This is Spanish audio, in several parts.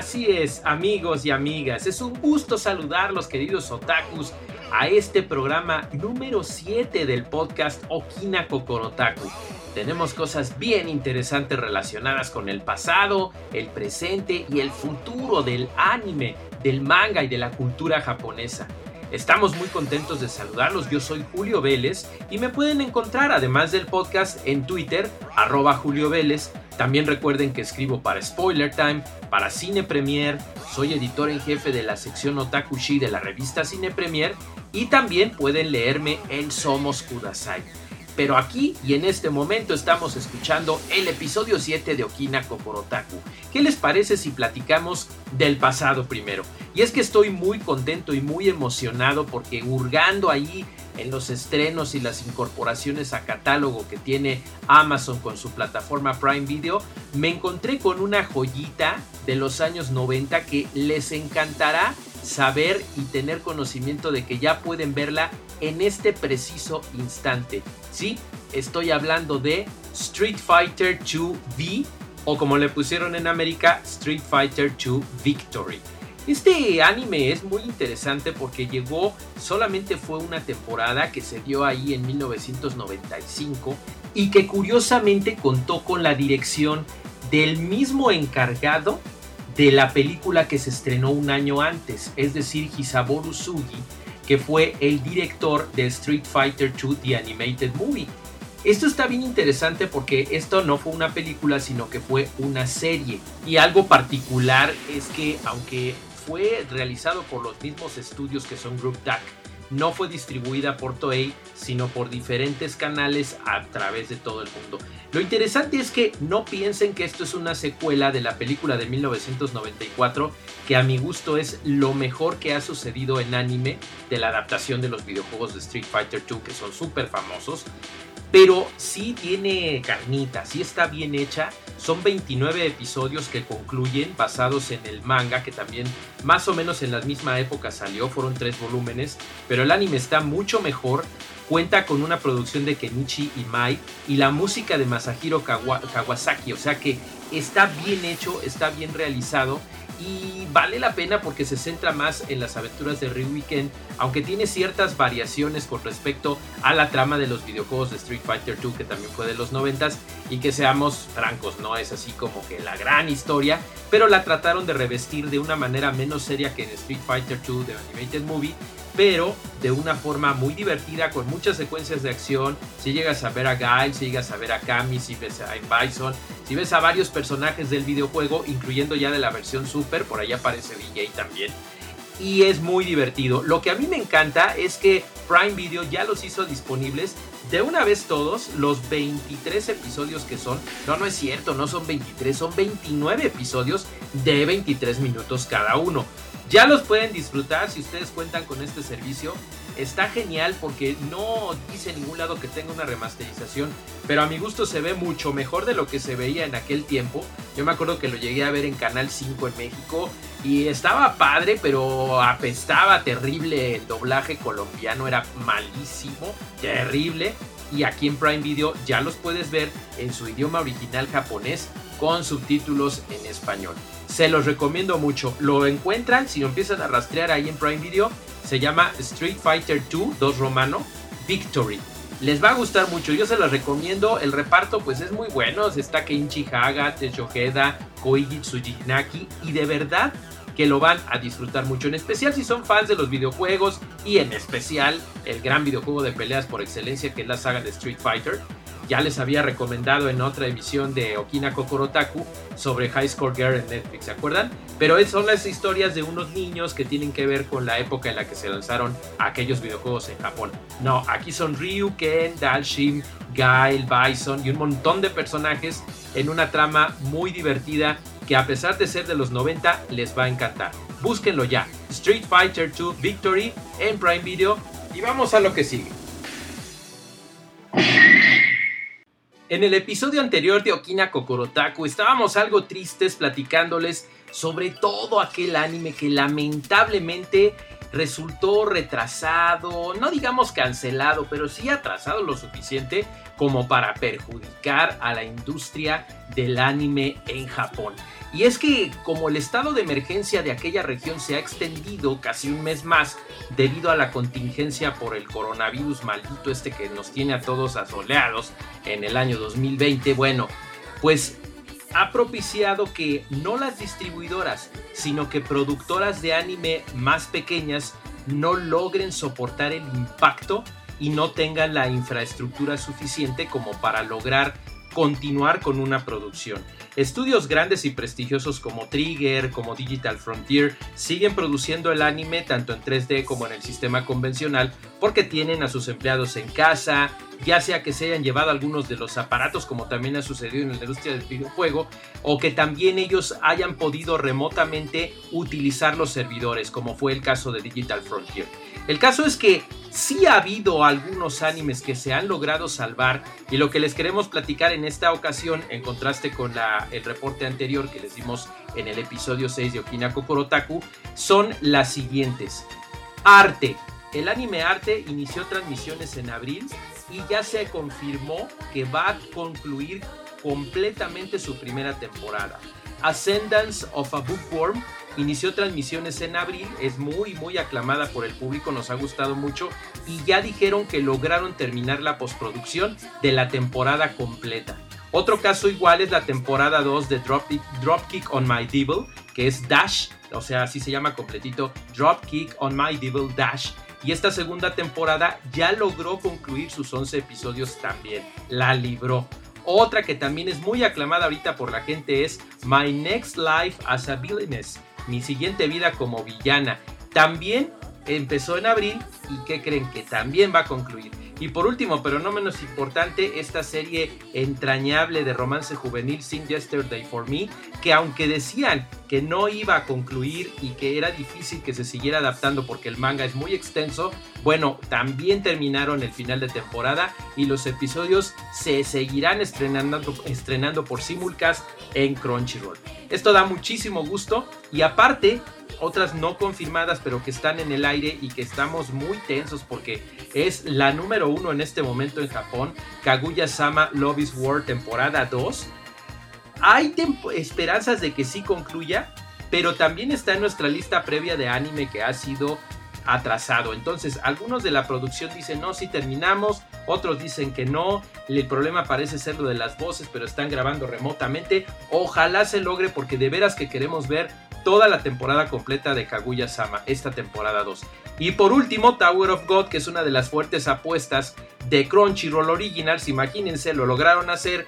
Así es, amigos y amigas, es un gusto saludarlos, queridos otakus, a este programa número 7 del podcast Okina Kokorotaku. Tenemos cosas bien interesantes relacionadas con el pasado, el presente y el futuro del anime, del manga y de la cultura japonesa. Estamos muy contentos de saludarlos. Yo soy Julio Vélez y me pueden encontrar, además del podcast, en Twitter, arroba Julio Vélez. También recuerden que escribo para Spoiler Time, para Cine Premier, soy editor en jefe de la sección Otakushi de la revista Cine Premier y también pueden leerme en Somos Kudasai. Pero aquí y en este momento estamos escuchando el episodio 7 de Okina Kokorotaku. ¿Qué les parece si platicamos del pasado primero? Y es que estoy muy contento y muy emocionado porque hurgando ahí en los estrenos y las incorporaciones a catálogo que tiene Amazon con su plataforma Prime Video, me encontré con una joyita de los años 90 que les encantará saber y tener conocimiento de que ya pueden verla en este preciso instante. Sí, estoy hablando de Street Fighter 2 V o como le pusieron en América, Street Fighter 2 Victory. Este anime es muy interesante porque llegó, solamente fue una temporada que se dio ahí en 1995 y que curiosamente contó con la dirección del mismo encargado de la película que se estrenó un año antes, es decir, Hisaboru Sugi, que fue el director de Street Fighter 2 The Animated Movie. Esto está bien interesante porque esto no fue una película, sino que fue una serie. Y algo particular es que aunque fue realizado por los mismos estudios que son Group DAC, no fue distribuida por Toei, sino por diferentes canales a través de todo el mundo. Lo interesante es que no piensen que esto es una secuela de la película de 1994, que a mi gusto es lo mejor que ha sucedido en anime de la adaptación de los videojuegos de Street Fighter 2, que son súper famosos pero sí tiene carnita, sí está bien hecha. Son 29 episodios que concluyen basados en el manga, que también más o menos en la misma época salió, fueron tres volúmenes, pero el anime está mucho mejor. Cuenta con una producción de Kenichi Imai y la música de Masahiro Kawasaki, o sea que está bien hecho, está bien realizado y vale la pena porque se centra más en las aventuras de Weekend, aunque tiene ciertas variaciones con respecto a la trama de los videojuegos de Street Fighter 2 que también fue de los 90 y que seamos francos, no es así como que la gran historia, pero la trataron de revestir de una manera menos seria que en Street Fighter 2 de Animated Movie pero de una forma muy divertida, con muchas secuencias de acción. Si llegas a ver a Guy, si llegas a ver a Kami, si ves a Bison, si ves a varios personajes del videojuego, incluyendo ya de la versión Super, por ahí aparece DJ también. Y es muy divertido. Lo que a mí me encanta es que Prime Video ya los hizo disponibles de una vez todos los 23 episodios que son. No, no es cierto, no son 23, son 29 episodios de 23 minutos cada uno. Ya los pueden disfrutar si ustedes cuentan con este servicio. Está genial porque no dice ningún lado que tenga una remasterización, pero a mi gusto se ve mucho mejor de lo que se veía en aquel tiempo. Yo me acuerdo que lo llegué a ver en Canal 5 en México y estaba padre, pero apestaba terrible. El doblaje colombiano era malísimo, terrible. Y aquí en Prime Video ya los puedes ver en su idioma original japonés con subtítulos en español. Se los recomiendo mucho. Lo encuentran, si lo empiezan a rastrear ahí en Prime Video, se llama Street Fighter 2, 2 romano, Victory. Les va a gustar mucho, yo se los recomiendo. El reparto, pues es muy bueno. Está Keiichi Haga, Teshoheda, Koigi Tsujinaki. Y de verdad que lo van a disfrutar mucho. En especial si son fans de los videojuegos. Y en especial el gran videojuego de peleas por excelencia que es la saga de Street Fighter Ya les había recomendado en otra emisión de Okina Kokorotaku sobre High Score Girl en Netflix, ¿se acuerdan? Pero son las historias de unos niños que tienen que ver con la época en la que se lanzaron aquellos videojuegos en Japón. No, aquí son Ryu, Ken, Dalshim, Gail, Bison y un montón de personajes en una trama muy divertida que a pesar de ser de los 90 les va a encantar. Búsquenlo ya. Street Fighter 2 Victory en Prime Video y vamos a lo que sigue. En el episodio anterior de Okina Kokorotaku estábamos algo tristes platicándoles sobre todo aquel anime que lamentablemente resultó retrasado, no digamos cancelado, pero sí atrasado lo suficiente como para perjudicar a la industria del anime en Japón. Y es que como el estado de emergencia de aquella región se ha extendido casi un mes más debido a la contingencia por el coronavirus maldito este que nos tiene a todos asoleados en el año 2020, bueno, pues ha propiciado que no las distribuidoras, sino que productoras de anime más pequeñas no logren soportar el impacto y no tengan la infraestructura suficiente como para lograr continuar con una producción. Estudios grandes y prestigiosos como Trigger, como Digital Frontier, siguen produciendo el anime tanto en 3D como en el sistema convencional porque tienen a sus empleados en casa, ya sea que se hayan llevado algunos de los aparatos como también ha sucedido en la industria del videojuego, o que también ellos hayan podido remotamente utilizar los servidores, como fue el caso de Digital Frontier. El caso es que sí ha habido algunos animes que se han logrado salvar y lo que les queremos platicar en esta ocasión, en contraste con el reporte anterior que les dimos en el episodio 6 de Okina Kokorotaku, son las siguientes. Arte. El anime Arte inició transmisiones en abril y ya se confirmó que va a concluir completamente su primera temporada. Ascendance of a Bookworm inició transmisiones en abril, es muy muy aclamada por el público, nos ha gustado mucho y ya dijeron que lograron terminar la postproducción de la temporada completa. Otro caso igual es la temporada 2 de Dropkick on My Devil, que es Dash, o sea, así se llama completito, Dropkick on My Devil Dash. Y esta segunda temporada ya logró concluir sus 11 episodios también, la libró. Otra que también es muy aclamada ahorita por la gente es My Next Life as a Villainess, mi siguiente vida como villana. También empezó en abril y que creen que también va a concluir. Y por último, pero no menos importante, esta serie entrañable de romance juvenil Sin Yesterday for Me, que aunque decían que no iba a concluir y que era difícil que se siguiera adaptando porque el manga es muy extenso, bueno, también terminaron el final de temporada y los episodios se seguirán estrenando, estrenando por simulcast en Crunchyroll. Esto da muchísimo gusto y aparte otras no confirmadas, pero que están en el aire y que estamos muy tensos porque es la número uno en este momento en Japón, Kaguya-sama Love is War temporada 2. Hay esperanzas de que sí concluya, pero también está en nuestra lista previa de anime que ha sido atrasado. Entonces, algunos de la producción dicen, no, sí terminamos, otros dicen que no, el problema parece ser lo de las voces, pero están grabando remotamente. Ojalá se logre porque de veras que queremos ver toda la temporada completa de Kaguya Sama, esta temporada 2. Y por último, Tower of God, que es una de las fuertes apuestas de Crunchyroll Originals, imagínense, lo lograron hacer.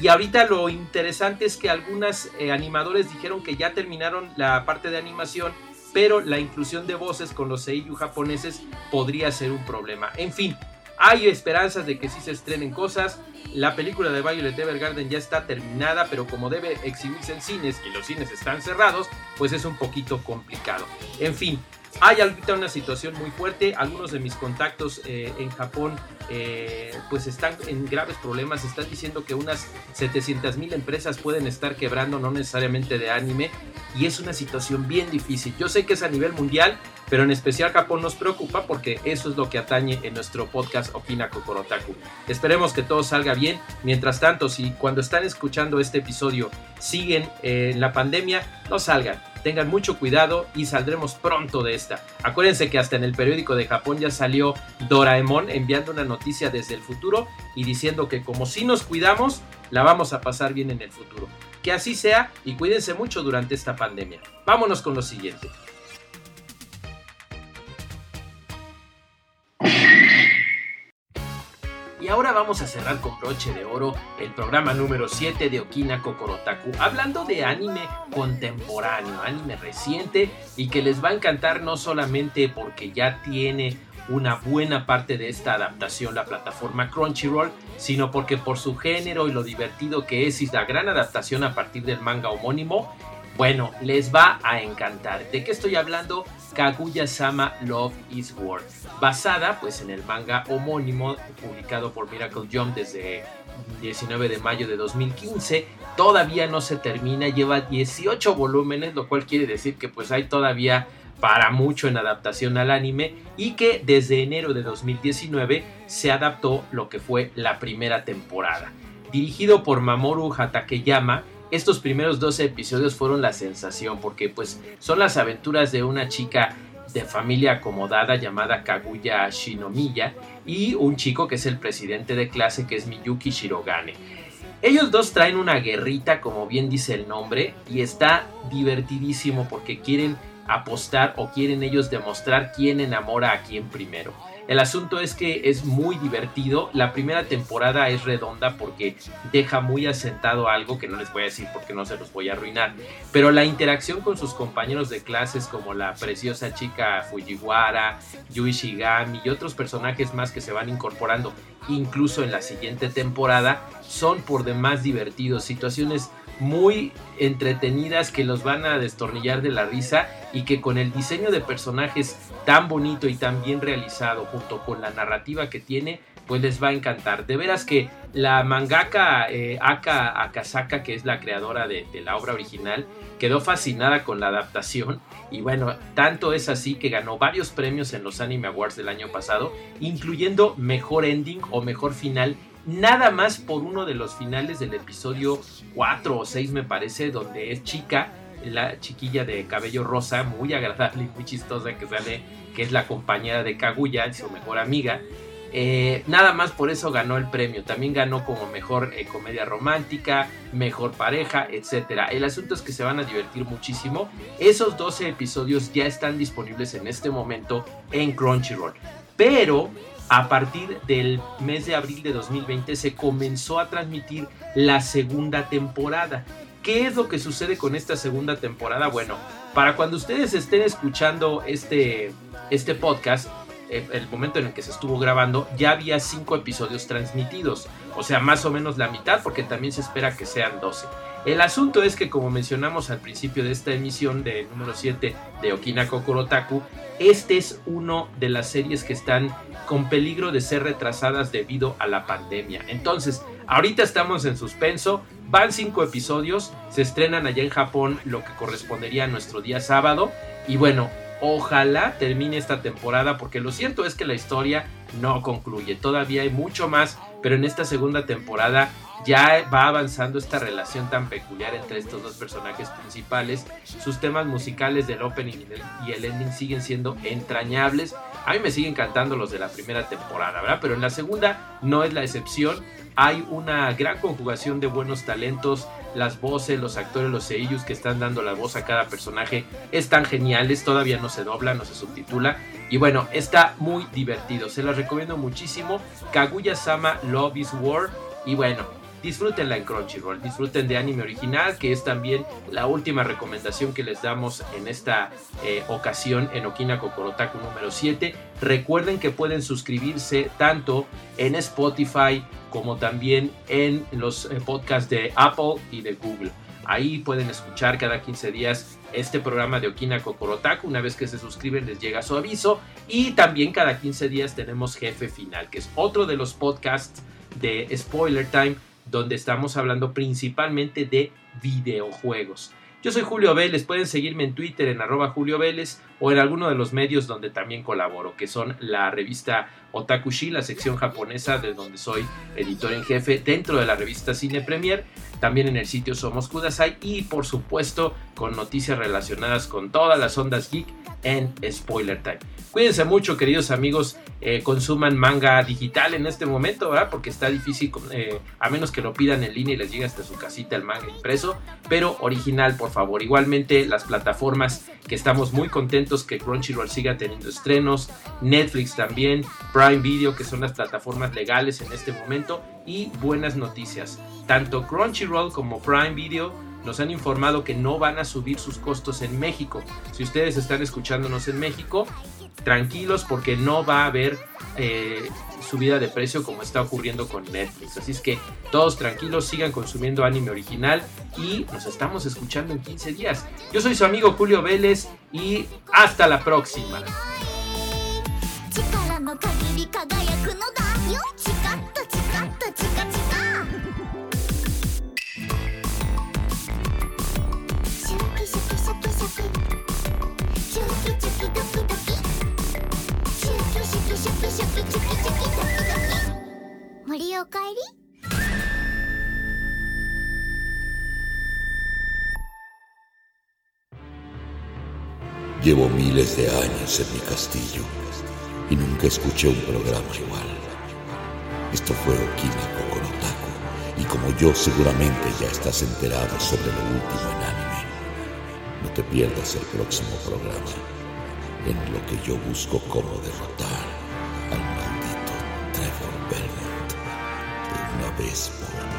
Y ahorita lo interesante es que algunos eh, animadores dijeron que ya terminaron la parte de animación, pero la inclusión de voces con los seiyuu japoneses podría ser un problema. En fin, hay esperanzas de que sí se estrenen cosas. La película de Violet Evergarden ya está terminada, pero como debe exhibirse en cines y los cines están cerrados, pues es un poquito complicado. En fin, hay ahorita una situación muy fuerte. Algunos de mis contactos eh, en Japón eh, pues están en graves problemas. Están diciendo que unas 700 mil empresas pueden estar quebrando, no necesariamente de anime. Y es una situación bien difícil. Yo sé que es a nivel mundial, pero en especial Japón nos preocupa porque eso es lo que atañe en nuestro podcast Okina Kokorotaku. Esperemos que todo salga bien. Mientras tanto, si cuando están escuchando este episodio siguen en la pandemia, no salgan. Tengan mucho cuidado y saldremos pronto de esta. Acuérdense que hasta en el periódico de Japón ya salió Doraemon enviando una noticia desde el futuro y diciendo que como si nos cuidamos, la vamos a pasar bien en el futuro. Que así sea y cuídense mucho durante esta pandemia. Vámonos con lo siguiente. Ahora vamos a cerrar con broche de oro el programa número 7 de Okina Kokorotaku, hablando de anime contemporáneo, anime reciente y que les va a encantar no solamente porque ya tiene una buena parte de esta adaptación la plataforma Crunchyroll, sino porque por su género y lo divertido que es y la gran adaptación a partir del manga homónimo, bueno, les va a encantar. ¿De qué estoy hablando? Kaguya-sama Love is War, basada pues en el manga homónimo publicado por Miracle Jump desde 19 de mayo de 2015. Todavía no se termina, lleva 18 volúmenes, lo cual quiere decir que pues hay todavía para mucho en adaptación al anime y que desde enero de 2019 se adaptó lo que fue la primera temporada. Dirigido por Mamoru Hatakeyama, estos primeros 12 episodios fueron la sensación porque pues son las aventuras de una chica de familia acomodada llamada Kaguya Shinomiya y un chico que es el presidente de clase que es Miyuki Shirogane. Ellos dos traen una guerrita, como bien dice el nombre, y está divertidísimo porque quieren apostar o quieren ellos demostrar quién enamora a quién primero. El asunto es que es muy divertido. La primera temporada es redonda porque deja muy asentado algo que no les voy a decir porque no se los voy a arruinar. Pero la interacción con sus compañeros de clases como la preciosa chica Fujiwara, Yui Shigami y otros personajes más que se van incorporando incluso en la siguiente temporada son por demás divertidos. Situaciones muy entretenidas que los van a destornillar de la risa y que con el diseño de personajes tan bonito y tan bien realizado junto con la narrativa que tiene pues les va a encantar. De veras que la mangaka eh, Aka Akasaka, que es la creadora de, de, la obra original, quedó fascinada con la adaptación. Y bueno, tanto es así que ganó varios premios en los Anime Awards del año pasado, incluyendo Mejor Ending o Mejor Final nada más por uno de los finales del episodio 4 o 6 me parece, donde es chica, la chiquilla de cabello rosa, muy agradable y muy chistosa que sale, que es la compañera de Kaguya, su mejor amiga. Eh, nada más por eso ganó el premio. También ganó como mejor eh, comedia romántica, mejor pareja, etc. El asunto es que se van a divertir muchísimo. Esos 12 episodios ya están disponibles en este momento en Crunchyroll. Pero a partir del mes de abril de 2020 se comenzó a transmitir la segunda temporada. ¿Qué es lo que sucede con esta segunda temporada? Bueno, para cuando ustedes estén escuchando este, este podcast, eh, el momento en el que se estuvo grabando, ya había cinco episodios transmitidos. O sea, más o menos la mitad, porque también se espera que sean 12. El asunto es que, como mencionamos al principio de esta emisión de número 7 de Okina Kokorotaku, este es uno de las series que están con peligro de ser retrasadas debido a la pandemia. Entonces, ahorita estamos en suspenso, van cinco episodios, se estrenan allá en Japón lo que correspondería a nuestro día sábado. Y bueno, ojalá termine esta temporada porque lo cierto es que la historia no concluye, todavía hay mucho más, pero en esta segunda temporada ya va avanzando esta relación tan peculiar entre estos dos personajes principales. Sus temas musicales del opening y el ending siguen siendo entrañables. A mí me siguen cantando los de la primera temporada, ¿verdad? Pero en la segunda no es la excepción. Hay una gran conjugación de buenos talentos. Las voces, los actores, los seiyus que están dando la voz a cada personaje están geniales. Todavía no se dobla, no se subtitula. Y bueno, está muy divertido. Se los recomiendo muchísimo. Kaguya-sama Love is War. Y bueno, disfrútenla en Crunchyroll, disfruten de anime original, que es también la última recomendación que les damos en esta eh, ocasión en Okina Kokorotaku número 7. Recuerden que pueden suscribirse tanto en Spotify como también en los eh, podcasts de Apple y de Google. Ahí pueden escuchar cada 15 días este programa de Okina Kokorotaku. Una vez que se suscriben les llega su aviso. Y también cada 15 días tenemos Jefe Final, que es otro de los podcasts de Spoiler Time donde estamos hablando principalmente de videojuegos. Yo soy Julio Vélez, pueden seguirme en Twitter en arroba Julio Vélez o en alguno de los medios donde también colaboro, que son la revista Otakushi, la sección japonesa de donde soy editor en jefe dentro de la revista Cine Premier, también en el sitio Somos Kudasai y por supuesto con noticias relacionadas con todas las ondas geek en Spoiler Time. Cuídense mucho, queridos amigos. Eh, consuman manga digital en este momento, ¿verdad? Porque está difícil, eh, a menos que lo pidan en línea y les llegue hasta su casita el manga impreso, pero original, por favor. Igualmente, las plataformas que estamos muy contentos que Crunchyroll siga teniendo estrenos, Netflix también, Prime Video, que son las plataformas legales en este momento, y buenas noticias. Tanto Crunchyroll como Prime Video nos han informado que no van a subir sus costos en México. Si ustedes están escuchándonos en México, tranquilos porque no va a haber eh, subida de precio como está ocurriendo con Netflix. Así es que todos tranquilos, sigan consumiendo anime original y nos estamos escuchando en 15 días. Yo soy su amigo Julio Vélez y hasta la próxima. Llevo miles de años en mi castillo y nunca escuché un programa igual. Esto fue Okina Kokonotaku y como yo seguramente ya estás enterado sobre lo último en anime, no te pierdas el próximo programa en lo que yo busco cómo derrotar Baseball.